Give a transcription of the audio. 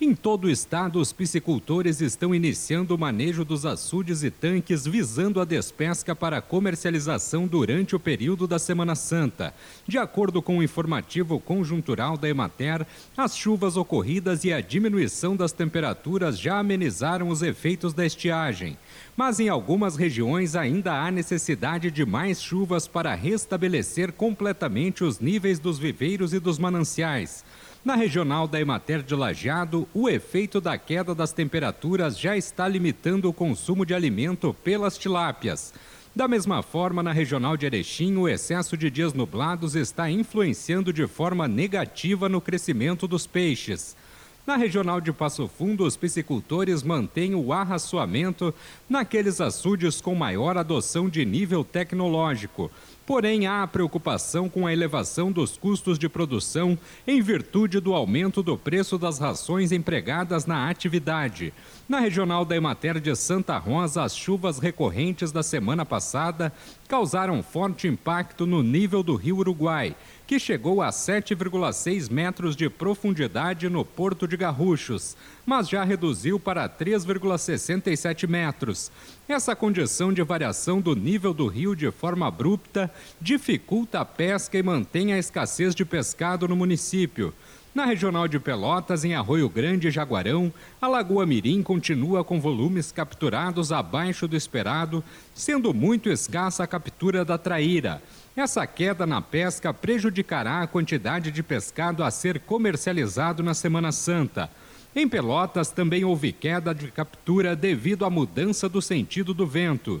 Em todo o estado, os piscicultores estão iniciando o manejo dos açudes e tanques visando a despesca para comercialização durante o período da Semana Santa. De acordo com o informativo conjuntural da Emater, as chuvas ocorridas e a diminuição das temperaturas já amenizaram os efeitos da estiagem. Mas em algumas regiões ainda há necessidade de mais chuvas para restabelecer completamente os níveis dos viveiros e dos mananciais. Na regional da Emater de Lajeado, o efeito da queda das temperaturas já está limitando o consumo de alimento pelas tilápias. Da mesma forma, na regional de Erechim, o excesso de dias nublados está influenciando de forma negativa no crescimento dos peixes. Na regional de Passo Fundo, os piscicultores mantêm o arraçoamento naqueles açudes com maior adoção de nível tecnológico. Porém, há preocupação com a elevação dos custos de produção em virtude do aumento do preço das rações empregadas na atividade. Na regional da Emater de Santa Rosa, as chuvas recorrentes da semana passada causaram forte impacto no nível do rio Uruguai, que chegou a 7,6 metros de profundidade no Porto de Garruchos, mas já reduziu para 3,67 metros. Essa condição de variação do nível do rio de forma abrupta dificulta a pesca e mantém a escassez de pescado no município. Na regional de Pelotas, em Arroio Grande e Jaguarão, a Lagoa Mirim continua com volumes capturados abaixo do esperado, sendo muito escassa a captura da traíra. Essa queda na pesca prejudicará a quantidade de pescado a ser comercializado na Semana Santa. Em Pelotas também houve queda de captura devido à mudança do sentido do vento.